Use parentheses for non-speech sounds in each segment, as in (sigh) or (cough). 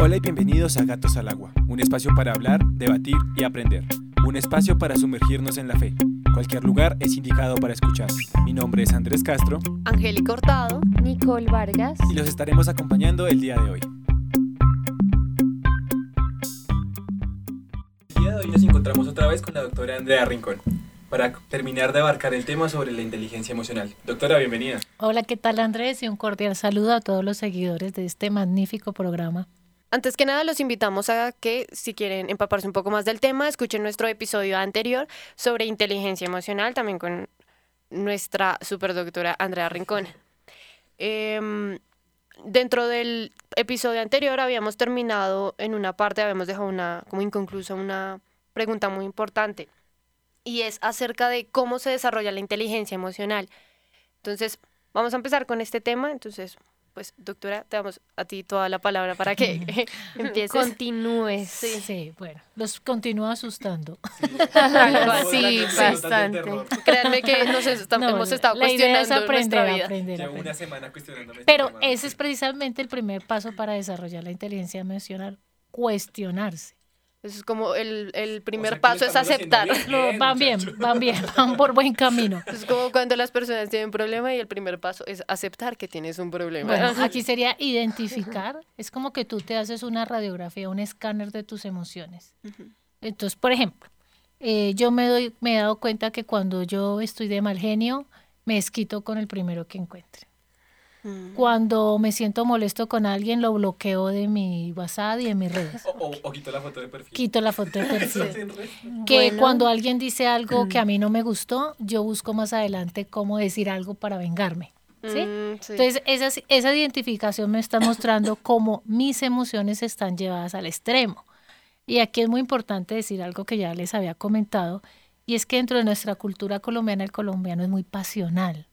Hola y bienvenidos a Gatos al Agua, un espacio para hablar, debatir y aprender. Un espacio para sumergirnos en la fe. Cualquier lugar es indicado para escuchar. Mi nombre es Andrés Castro. Angélica Cortado. Nicole Vargas. Y los estaremos acompañando el día de hoy. El día de hoy nos encontramos otra vez con la doctora Andrea Rincón para terminar de abarcar el tema sobre la inteligencia emocional. Doctora, bienvenida. Hola, ¿qué tal Andrés? Y un cordial saludo a todos los seguidores de este magnífico programa. Antes que nada, los invitamos a que, si quieren empaparse un poco más del tema, escuchen nuestro episodio anterior sobre inteligencia emocional, también con nuestra superdoctora Andrea Rincón. Em, dentro del episodio anterior habíamos terminado en una parte, habíamos dejado una, como inconclusa, una pregunta muy importante, y es acerca de cómo se desarrolla la inteligencia emocional. Entonces, vamos a empezar con este tema. Entonces, pues doctora, te damos a ti toda la palabra para que (laughs) (laughs) empieces. Continúes. Sí. bueno, los continúa asustando. Sí, (laughs) bastante. Créanme que nos hemos estado la cuestionando idea es aprender, vida. aprender, aprender. una semana Pero ese es precisamente el primer paso para desarrollar la inteligencia emocional, cuestionarse. Eso es como el, el primer paso es aceptar. van bien, van bien, van por buen camino. Es como cuando las personas tienen un problema y el primer paso es aceptar que tienes un problema. Bueno, aquí sería identificar. Es como que tú te haces una radiografía, un escáner de tus emociones. Entonces, por ejemplo, eh, yo me, doy, me he dado cuenta que cuando yo estoy de mal genio, me esquito con el primero que encuentre. Mm. Cuando me siento molesto con alguien, lo bloqueo de mi WhatsApp y de mis redes. O, quito la foto de perfil. Quito la foto de (laughs) perfil. que cuando alguien dice algo que a mí no me gustó, yo busco más adelante cómo decir algo para vengarme. ¿sí? Mm, Entonces, esa, esa identificación me está mostrando cómo mis emociones están llevadas al extremo. Y aquí es muy importante decir algo que ya les había comentado, y es que dentro de nuestra cultura colombiana, el colombiano es muy pasional.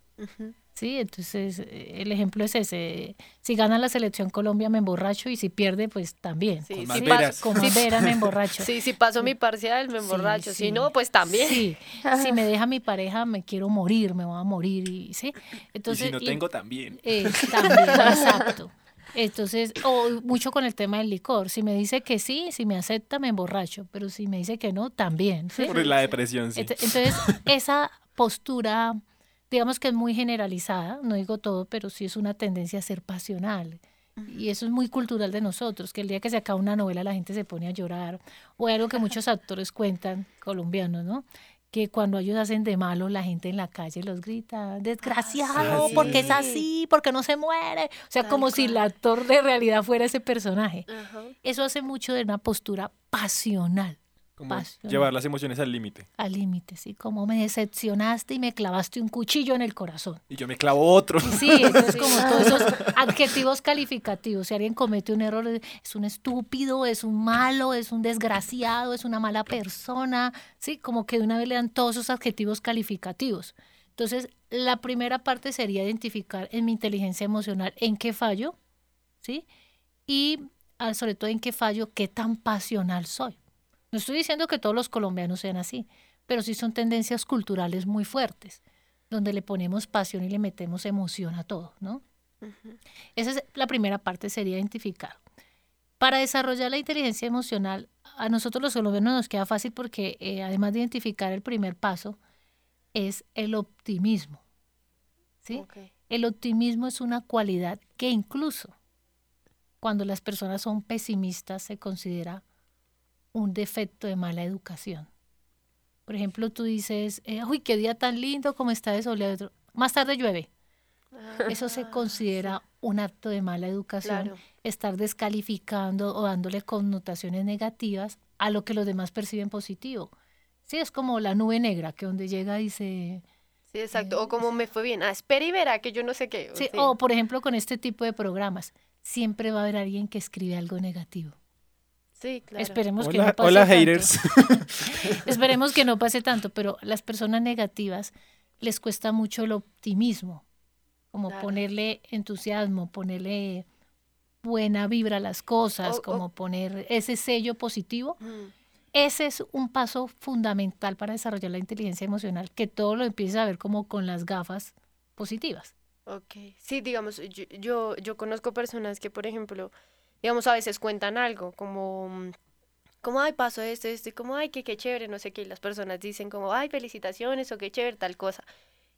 Sí, entonces eh, el ejemplo es ese. Si gana la selección Colombia me emborracho y si pierde, pues también. Sí, si paso, me emborracho. (laughs) Sí, si paso mi parcial me emborracho. si no, pues también. Sí. (laughs) si me deja mi pareja, me quiero morir, me voy a morir. Y, ¿sí? Entonces, y si no tengo, también. Eh, también, exacto. Entonces, o mucho con el tema del licor. Si me dice que sí, si me acepta, me emborracho. Pero si me dice que no, también. ¿sí? Por la depresión, sí. Entonces, (laughs) esa postura digamos que es muy generalizada, no digo todo, pero sí es una tendencia a ser pasional. Y eso es muy cultural de nosotros, que el día que se acaba una novela la gente se pone a llorar, o algo que muchos (laughs) actores cuentan, colombianos, ¿no? Que cuando ellos hacen de malo, la gente en la calle los grita, desgraciado, porque es así, porque no se muere. O sea, como si el actor de realidad fuera ese personaje. Eso hace mucho de una postura pasional. Como llevar las emociones al límite. Al límite, sí. Como me decepcionaste y me clavaste un cuchillo en el corazón. Y yo me clavo otro. Sí, entonces (laughs) como todos esos adjetivos calificativos. Si alguien comete un error, es un estúpido, es un malo, es un desgraciado, es una mala persona. Sí, como que de una vez le dan todos esos adjetivos calificativos. Entonces, la primera parte sería identificar en mi inteligencia emocional en qué fallo, ¿sí? Y ah, sobre todo en qué fallo, qué tan pasional soy. No estoy diciendo que todos los colombianos sean así, pero sí son tendencias culturales muy fuertes, donde le ponemos pasión y le metemos emoción a todo, ¿no? Esa es la primera parte, sería identificar. Para desarrollar la inteligencia emocional, a nosotros los colombianos nos queda fácil porque eh, además de identificar el primer paso, es el optimismo. ¿sí? El optimismo es una cualidad que incluso cuando las personas son pesimistas se considera un defecto de mala educación. Por ejemplo, tú dices, eh, uy, qué día tan lindo, como está de soleado. Más tarde llueve. Ah, Eso se considera un acto de mala educación, estar descalificando o dándole connotaciones negativas a lo que los demás perciben positivo. Sí, es como la nube negra, que donde llega dice... Sí, exacto. o como me fue bien. Ah, espera y verá que yo no sé qué. sí, o por ejemplo con este tipo de programas, siempre va a haber alguien que escribe algo negativo. Sí, claro. Esperemos que no pase hola haters. (laughs) Esperemos que no pase tanto, pero a las personas negativas les cuesta mucho el optimismo, como ponerle entusiasmo, ponerle buena vibra a las cosas, como poner ese sello positivo. Mm. Ese es un paso fundamental para desarrollar la inteligencia emocional, que todo lo empieces a ver como con las gafas positivas. Ok, sí, digamos, yo, yo, yo conozco personas que, por ejemplo, digamos, a veces cuentan algo, como, mm, como, ay, pasó esto, esto, y como, ay, qué, qué chévere, no sé qué, y las personas dicen como, ay, felicitaciones, o qué chévere, tal cosa.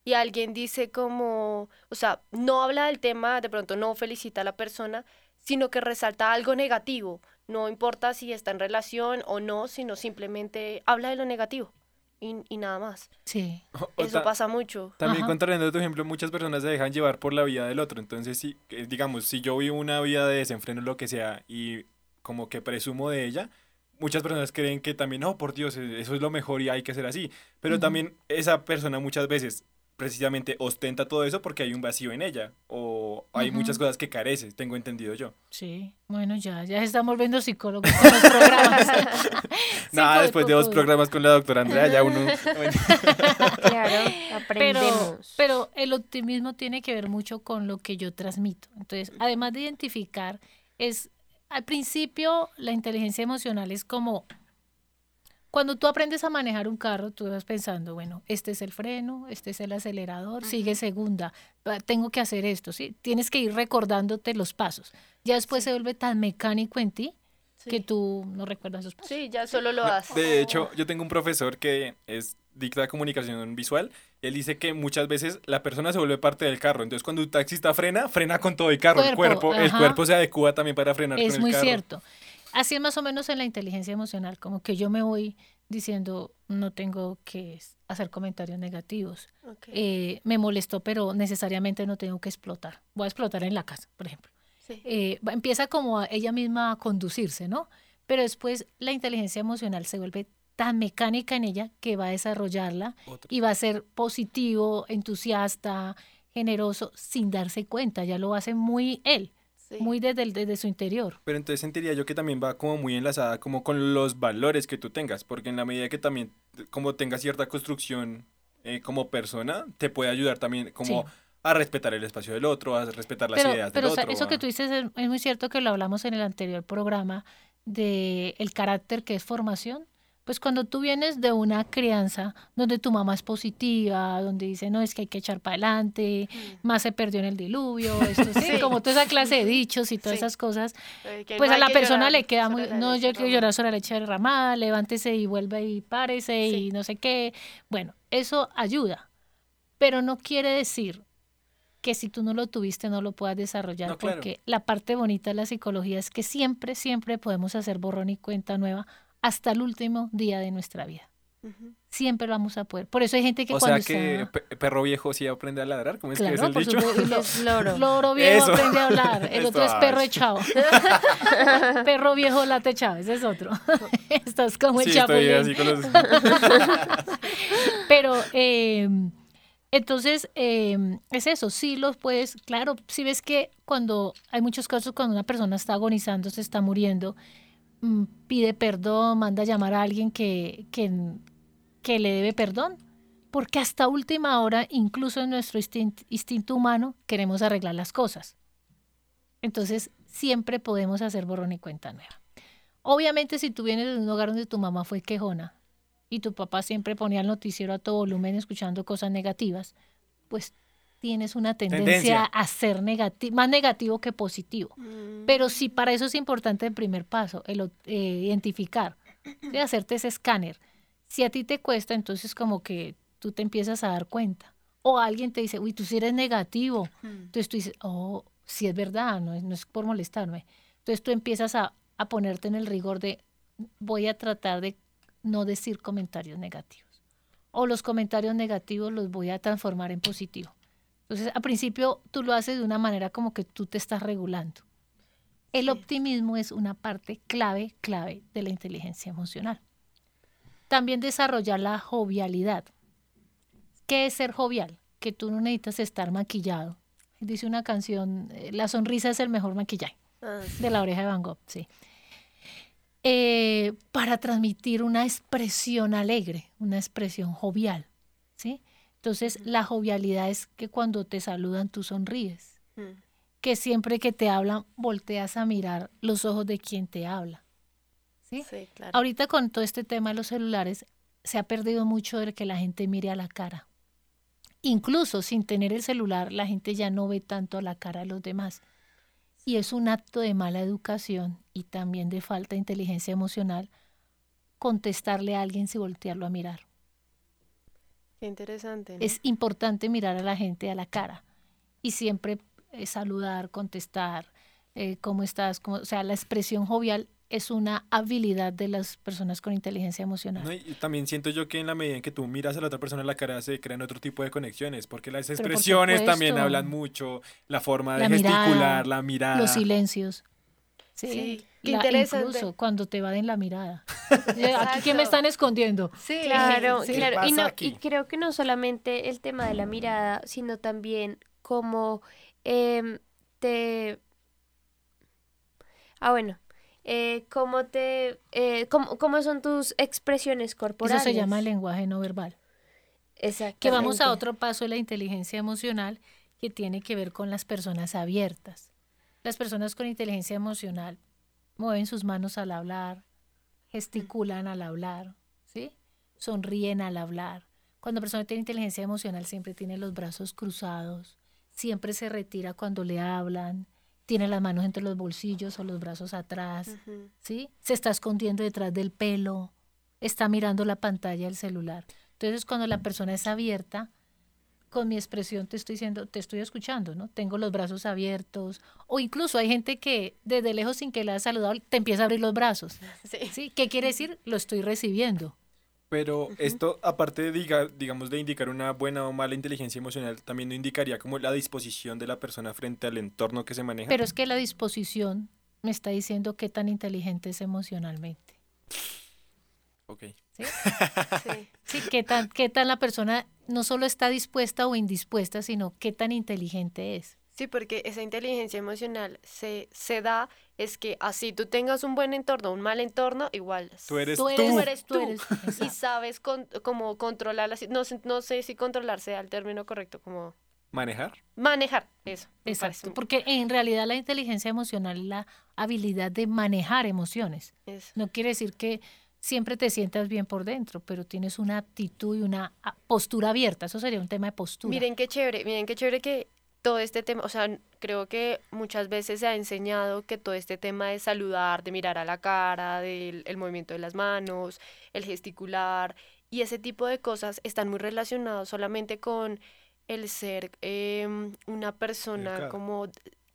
Y alguien dice como, o sea, no habla del tema, de pronto no felicita a la persona, sino que resalta algo negativo. No importa si está en relación o no, sino simplemente habla de lo negativo y, y nada más. Sí. O- o Eso ta- pasa mucho. También Ajá. contrariando tu ejemplo, muchas personas se dejan llevar por la vida del otro. Entonces, si, eh, digamos, si yo vivo una vida de desenfreno, lo que sea, y como que presumo de ella, muchas personas creen que también, no, por Dios, eh, eso es lo mejor y hay que ser así. Pero también esa persona muchas veces precisamente ostenta todo eso porque hay un vacío en ella o hay muchas cosas que carece, tengo entendido yo. Sí, bueno, ya, ya estamos volviendo psicólogos con los programas. (laughs) (laughs) Nada, después de dos programas con la doctora Andrea, ya uno... (laughs) Claro, Pero, aprendemos. pero el optimismo tiene que ver mucho con lo que yo transmito. Entonces, además de identificar, es al principio la inteligencia emocional es como cuando tú aprendes a manejar un carro, tú vas pensando, bueno, este es el freno, este es el acelerador, sigue segunda, tengo que hacer esto, ¿sí? Tienes que ir recordándote los pasos. Ya después se vuelve tan mecánico en ti que Sí. tú no recuerdas los pasos. Sí, ya solo lo No, haces. De hecho, yo tengo un profesor que es dicta comunicación visual. Y él dice que muchas veces la persona se vuelve parte del carro. Entonces, cuando un taxista frena, frena con todo el carro. el Cuerpo, cuerpo, el ajá. cuerpo se adecua también para frenar con Es el muy carro. cierto. Así es más o menos en la inteligencia emocional, como que yo me voy diciendo, no tengo que hacer comentarios negativos. Eh, me molestó, pero necesariamente no tengo que explotar. Voy a explotar en la casa, por ejemplo. Sí. Eh, empieza como a ella misma a conducirse, ¿no? Pero después la inteligencia emocional se vuelve tan mecánica en ella que va a desarrollarla Otro. y va a ser positivo, entusiasta, generoso, sin darse cuenta. Ya lo hace muy él, Sí. muy desde, el- desde su interior. Pero entonces sentiría yo que también va como muy enlazada como con los valores que tú tengas, porque en la medida que también como tengas cierta construcción eh, como persona, te puede ayudar también como Sí. a respetar el espacio del otro, a respetar las pero, ideas pero del otro. eso que tú dices es, es muy cierto que lo hablamos en el anterior programa de el carácter que es formación. Pues cuando tú vienes de una crianza donde tu mamá es positiva, donde dice, no, es que hay que echar para adelante, más se perdió en el diluvio, (laughs) esto sí, Sí. como toda esa clase de dichos y todas Sí. esas cosas, Eh, pues no a la persona llorar le queda muy, la no, leche yo quiero llorar sobre la leche derramada, levántese y vuelve y párese Sí. y no sé qué. Bueno, eso ayuda, pero no quiere decir que si tú no lo tuviste no lo puedas desarrollar, No, claro. porque la parte bonita de la psicología es que siempre, siempre podemos hacer borrón y cuenta nueva hasta el último día de nuestra vida. Siempre lo vamos a poder. Por eso hay gente que O sea que está... perro viejo sí aprende a ladrar, ¿cómo es que es Claro, el por dicho? supuesto, (laughs) loro. Loro viejo Eso. aprende a hablar. El otro es perro echado. (laughs) perro viejo late echado, ese es otro. (laughs) Estás como el Sí, estoy chapulín. así con los... Pero eh, entonces eh, es eso, sí los puedes, claro, si ves que cuando hay muchos casos cuando una persona está agonizando, se está muriendo, pide perdón, manda a llamar a alguien que, que, que le debe perdón. Porque hasta última hora, incluso en nuestro instin- instinto humano, queremos arreglar las cosas. Entonces, siempre podemos hacer borrón y cuenta nueva. Obviamente, si tú vienes de un hogar donde tu mamá fue quejona y tu papá siempre ponía el noticiero a todo volumen escuchando cosas negativas, pues tienes una tendencia, Tendencia. a ser más negativo que positivo. Mm. Pero sí, para eso es importante el primer paso, el eh, identificar, ¿sí? hacerte ese escáner. Si a ti te cuesta, entonces como que tú te empiezas a dar cuenta. O alguien te dice, uy, tú sí eres negativo. Mm. Entonces tú dices, oh, sí es verdad, no es, no es por molestarme. Entonces tú empiezas a, a ponerte en el rigor de, voy a tratar de no decir comentarios negativos. O los comentarios negativos los voy a transformar en positivo. Entonces, al principio tú lo haces de una manera como que tú te estás regulando. El Sí. optimismo es una parte clave, clave de la inteligencia emocional. También desarrollar la jovialidad. ¿Qué es ser jovial? Que tú no necesitas estar maquillado. Dice una canción, eh, la sonrisa es el mejor maquillaje Ah, sí. de la oreja de Van Gogh, sí. Eh, para transmitir una expresión alegre, una expresión jovial. Entonces, la jovialidad es que cuando te saludan tú sonríes, Mm. que siempre que te hablan volteas a mirar los ojos de quien te habla, ¿sí? Sí, claro. Ahorita con todo este tema de los celulares se ha perdido mucho de que la gente mire a la cara. Incluso sin tener el celular, la gente ya no ve tanto a la cara de los demás. Y es un acto de mala educación y también de falta de inteligencia emocional contestarle a alguien sin voltearlo a mirar. Qué interesante. ¿no? Es importante mirar a la gente a la cara y siempre eh, saludar, contestar, eh, cómo estás, cómo, o sea, la expresión jovial es una habilidad de las personas con inteligencia emocional. No, y también siento yo que en la medida en que tú miras a la otra persona a la cara se crean otro tipo de conexiones, porque las Pero por expresiones también hablan mucho, la forma de La mirada, gesticular, la mirada. Los silencios. Sí, Sí, qué la- interesante. Incluso cuando te va en la mirada. (laughs) Aquí que me Exacto. están escondiendo. Sí, Claro, Sí. claro. ¿Qué Y, no, creo que no solamente el tema de la mirada, sino también cómo em, te... Ah, bueno. Eh, cómo te... eh, cómo, cómo son tus expresiones corporales. Eso se llama lenguaje no verbal. Exactamente. Que vamos a otro paso de la inteligencia emocional que tiene que ver con las personas abiertas. Las personas con inteligencia emocional mueven sus manos al hablar, gesticulan al hablar, ¿sí? Sonríen al hablar. Cuando la persona tiene inteligencia emocional siempre tiene los brazos cruzados, siempre se retira cuando le hablan, tiene las manos entre los bolsillos o los brazos atrás. ¿sí? Se está escondiendo detrás del pelo, está mirando la pantalla del celular. Entonces, cuando la persona es abierta, con mi expresión te estoy diciendo, te estoy escuchando, ¿no? Tengo los brazos abiertos. O incluso hay gente que desde lejos, sin que la haya saludado, te empieza a abrir los brazos. (laughs) Sí. ¿Sí? ¿Qué quiere decir? Lo estoy recibiendo. Pero esto, aparte de, diga- digamos, de indicar una buena o mala inteligencia emocional, también no indicaría como la disposición de la persona frente al entorno que se maneja. Pero es que la disposición me está diciendo qué tan inteligente es emocionalmente. Ok. ¿sí? (laughs) Sí. Sí, qué tan, qué tan la persona no solo está dispuesta o indispuesta, sino qué tan inteligente es. Sí, porque esa inteligencia emocional se, se da, es que así tú tengas un buen entorno, un mal entorno, igual. Tú eres Tú tú. eres, Tú eres tú tú. eres- Y sabes con, como controlar, no, sé- no sé si controlar sea el término correcto, como Manejar. manejar, eso. Exacto, porque en realidad la inteligencia emocional es la habilidad de manejar emociones. eso. No quiere decir que siempre te sientas bien por dentro, pero tienes una actitud y una ah, postura abierta. Eso sería un tema de postura. Miren qué chévere, miren qué chévere que todo este tema, o sea, creo que muchas veces se ha enseñado que todo este tema de saludar, de mirar a la cara, del el movimiento de las manos, el gesticular y ese tipo de cosas están muy relacionados solamente con el ser em, una persona Educada. como,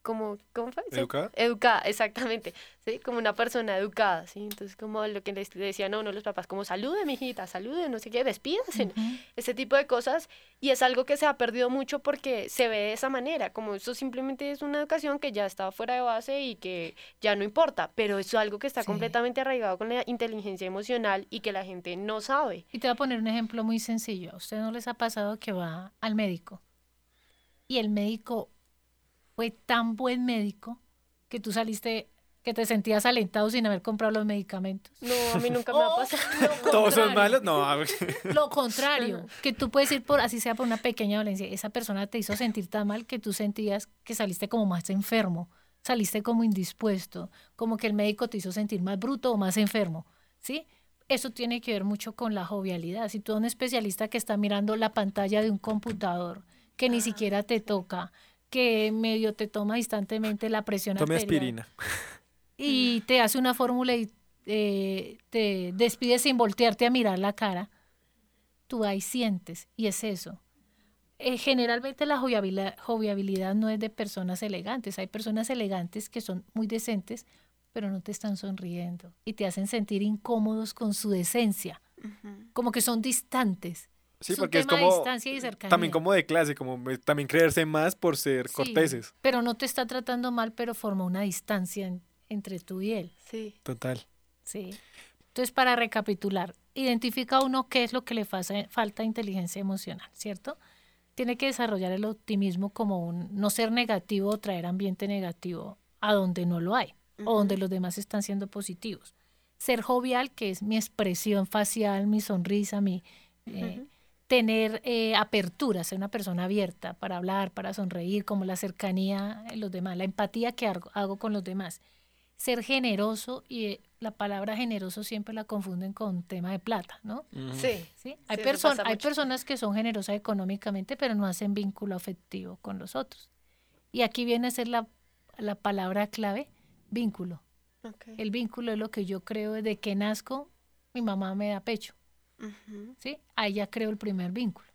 como, ¿cómo fue? Sí, ¿Educada? Educada, exactamente, ¿sí? Como una persona educada, ¿sí? Entonces, como lo que les decían a uno los papás, como salude, mijita, salude, no sé qué, despídase, ese tipo de cosas y es algo que se ha perdido mucho porque se ve de esa manera, como eso simplemente es una educación que ya está fuera de base y que ya no importa, pero eso es algo que está Sí. completamente arraigado con la inteligencia emocional y que la gente no sabe. Y te voy a poner un ejemplo muy sencillo. ¿A usted no les ha pasado que va al médico y el médico fue tan buen médico que tú saliste, que te sentías alentado sin haber comprado los medicamentos? No, a mí nunca me ha Oh, pasado. lo ¿Todos son contrario. malos? No. a ver. (laughs) Lo contrario, que tú puedes ir por, así sea por una pequeña dolencia, esa persona te hizo sentir tan mal que tú sentías que saliste como más enfermo, saliste como indispuesto, como que el médico te hizo sentir más bruto o más enfermo, ¿sí? Eso tiene que ver mucho con la jovialidad. Si tú eres un especialista que está mirando la pantalla de un computador, que ni siquiera te toca, que medio te toma instantemente la presión Tome arterial, aspirina. (laughs) y te hace una fórmula y eh, te despide sin voltearte a mirar la cara, tú ahí sientes, y es eso. Eh, generalmente la joviabilidad, joviabilidad no es de personas elegantes, hay personas elegantes que son muy decentes, pero no te están sonriendo y te hacen sentir incómodos con su decencia, como que son distantes. Sí, es un porque es de como. distancia y cercanía. También como de clase, como también creerse más por ser Sí, corteses. Pero no te está tratando mal, pero forma una distancia en- entre tú y él. Sí. Total. Sí. Entonces, para recapitular, identifica uno qué es lo que le fasa- falta inteligencia emocional, ¿cierto? Tiene que desarrollar el optimismo como un no ser negativo o traer ambiente negativo a donde no lo hay o donde los demás están siendo positivos. Ser jovial, que es mi expresión facial, mi sonrisa, mi eh, tener eh, apertura, ser una persona abierta para hablar, para sonreír, como la cercanía en los demás, la empatía que hago- hago con los demás ser generoso y eh, la palabra generoso siempre la confunden con tema de plata, ¿no? Sí. ¿Sí? Hay, perso- hay personas que son generosas económicamente, pero no hacen vínculo afectivo con los otros. Y aquí viene a ser la la palabra clave, vínculo. El vínculo es lo que yo creo desde que nazco, mi mamá me da pecho, ¿sí? Ahí ya creo el primer vínculo,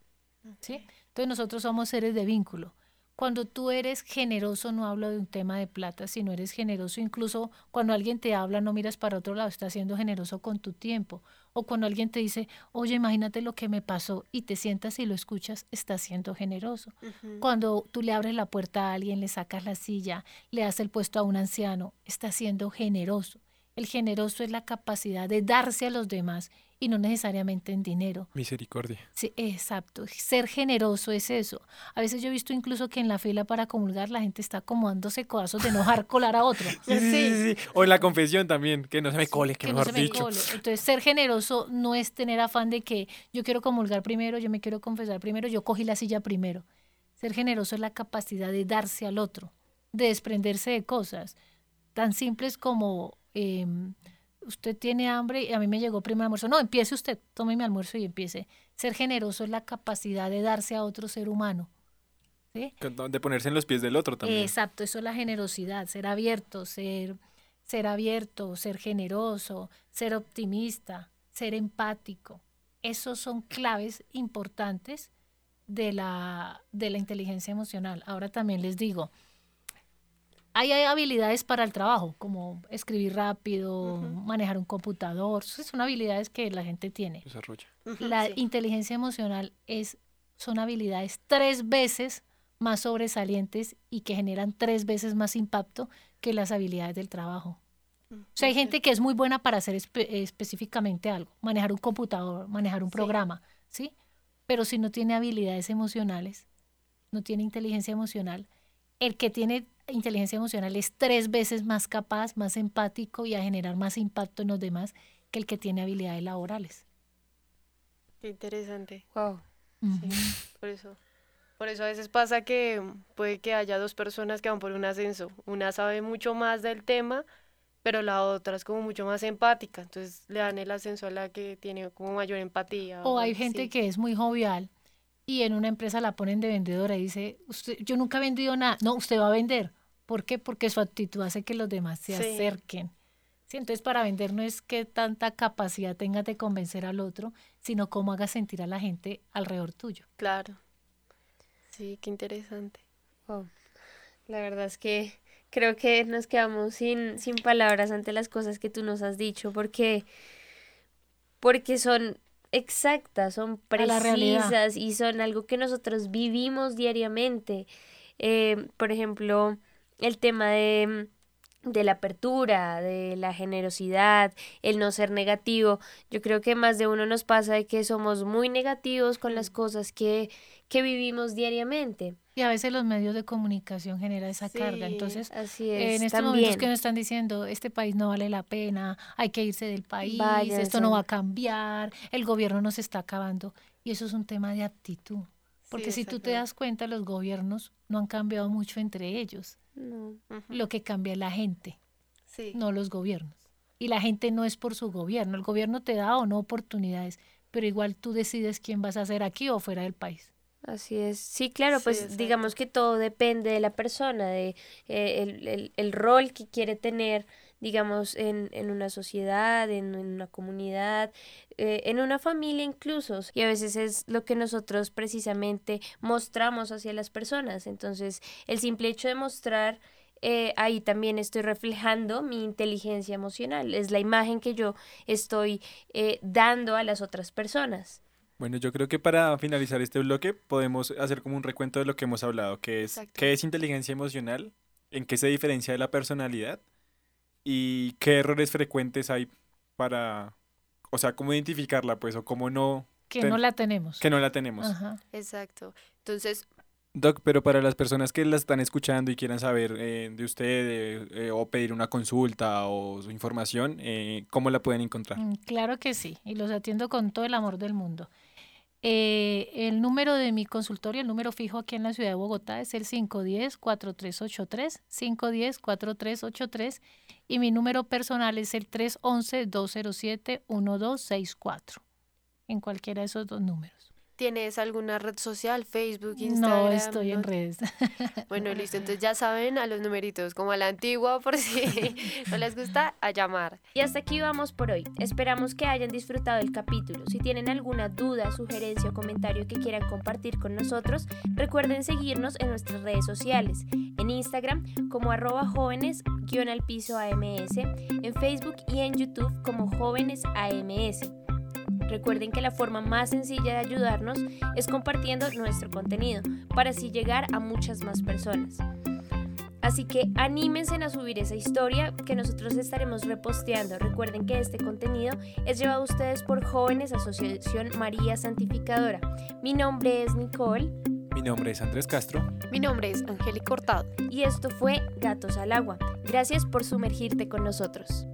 ¿sí? Entonces nosotros somos seres de vínculo. Cuando tú eres generoso, no hablo de un tema de plata, sino eres generoso incluso cuando alguien te habla, no miras para otro lado, estás siendo generoso con tu tiempo. O cuando alguien te dice, oye, imagínate lo que me pasó y te sientas y lo escuchas, estás siendo generoso. Cuando tú le abres la puerta a alguien, le sacas la silla, le das el puesto a un anciano, estás siendo generoso. El generoso es la capacidad de darse a los demás y no necesariamente en dinero. Misericordia. Sí, exacto. Ser generoso es eso. A veces yo he visto incluso que en la fila para comulgar la gente está acomodándose codazos de no colar a otro. (laughs) Sí, sí, sí, sí. O en la confesión también, que no se me cole, que, que no mejor se me dicho. cole. Entonces, ser generoso no es tener afán de que yo quiero comulgar primero, yo me quiero confesar primero, yo cogí la silla primero. Ser generoso es la capacidad de darse al otro, de desprenderse de cosas tan simples como em, usted tiene hambre y a mí me llegó primero el almuerzo. No, empiece usted, tome mi almuerzo y empiece. Ser generoso es la capacidad de darse a otro ser humano. ¿sí? De ponerse en los pies del otro también. Exacto, eso es la generosidad, ser abierto, ser, ser abierto, ser generoso, ser optimista, ser empático. Esos son claves importantes de la, de la inteligencia emocional. Ahora también les digo, hay, hay habilidades para el trabajo, como escribir rápido, manejar un computador, son habilidades que la gente tiene. Desarrolla. La sí. inteligencia emocional es, son habilidades tres veces más sobresalientes y que generan tres veces más impacto que las habilidades del trabajo. O sea, hay gente que es muy buena para hacer espe- específicamente algo, manejar un computador, manejar un Sí. programa, ¿sí? Pero si no tiene habilidades emocionales, no tiene inteligencia emocional, el que tiene inteligencia emocional es tres veces más capaz, más empático y a generar más impacto en los demás que el que tiene habilidades laborales. Qué interesante. Wow. Por eso. Por eso a veces pasa que puede que haya dos personas que van por un ascenso. Una sabe mucho más del tema, pero la otra es como mucho más empática. Entonces le dan el ascenso a la que tiene como mayor empatía. O hay gente sí. que es muy jovial y en una empresa la ponen de vendedora y dice, usted, yo nunca he vendido nada. No, usted va a vender. ¿Por qué? Porque su actitud hace que los demás se Sí. acerquen. Sí, entonces para vender no es que tanta capacidad tengas de convencer al otro, sino cómo hagas sentir a la gente alrededor tuyo. Claro. Sí, qué interesante. Wow. La verdad es que creo que nos quedamos sin, sin palabras ante las cosas que tú nos has dicho, porque, porque son exactas, son precisas y son algo que nosotros vivimos diariamente. Eh, por ejemplo, el tema de, de la apertura, de la generosidad, el no ser negativo. Yo creo que más de uno nos pasa de que somos muy negativos con las cosas que, que vivimos diariamente. Y a veces los medios de comunicación generan esa carga. Entonces, Así es. en estos también. momentos que nos están diciendo, este país no vale la pena, hay que irse del país, Váyanse. esto no va a cambiar, el gobierno nos está acabando. Y eso es un tema de actitud. Porque si tú te das cuenta, los gobiernos no han cambiado mucho entre ellos. No. Lo que cambia es la gente, Sí. no los gobiernos. Y la gente no es por su gobierno. El gobierno te da o no oportunidades, pero igual tú decides quién vas a hacer aquí o fuera del país. Así es. Sí, claro, Sí, pues exacto. digamos que todo depende de la persona, de eh, el, el- el rol que quiere tener, digamos, en, en una sociedad, en, en una comunidad, eh, en una familia incluso. Y a veces es lo que nosotros precisamente mostramos hacia las personas. Entonces, el simple hecho de mostrar, eh, ahí también estoy reflejando mi inteligencia emocional. Es la imagen que yo estoy eh, dando a las otras personas. Bueno, yo creo que para finalizar este bloque podemos hacer como un recuento de lo que hemos hablado, que es Exacto. qué es inteligencia emocional, en qué se diferencia de la personalidad y qué errores frecuentes hay para, o sea, cómo identificarla, pues, o cómo no, Que Ten- no la tenemos. que no la tenemos. Ajá. Exacto. Entonces, Doc, pero para las personas que la están escuchando y quieran saber eh, de usted eh, eh, o pedir una consulta o su información, eh, ¿cómo la pueden encontrar? Mm, Claro que sí, y los atiendo con todo el amor del mundo. Eh, el número de mi consultorio, el número fijo aquí en la ciudad de Bogotá es el 510-4383, 510-4383, y mi número personal es el 311-207-1264, en cualquiera de esos dos números. ¿Tienes alguna red social? Facebook, Instagram. No estoy en redes. (laughs) Bueno, listo. Entonces ya saben a los numeritos, como a la antigua, por si (laughs) no les gusta, a llamar. Y hasta aquí vamos por hoy. Esperamos que hayan disfrutado el capítulo. Si tienen alguna duda, sugerencia o comentario que quieran compartir con nosotros, recuerden seguirnos en nuestras redes sociales. En Instagram como arroba jóvenes guion al piso AMS, en Facebook y en YouTube como jóvenes AMS. Recuerden que la forma más sencilla de ayudarnos es compartiendo nuestro contenido para así llegar a muchas más personas. Así que anímense a subir esa historia que nosotros estaremos reposteando. Recuerden que este contenido es llevado a ustedes por Jóvenes Asociación María Santificadora. Mi nombre es Nicole Mi nombre es Andrés Castro. Mi nombre es Angélica Cortado. y esto fue Gatos al Agua. Gracias por sumergirte con nosotros.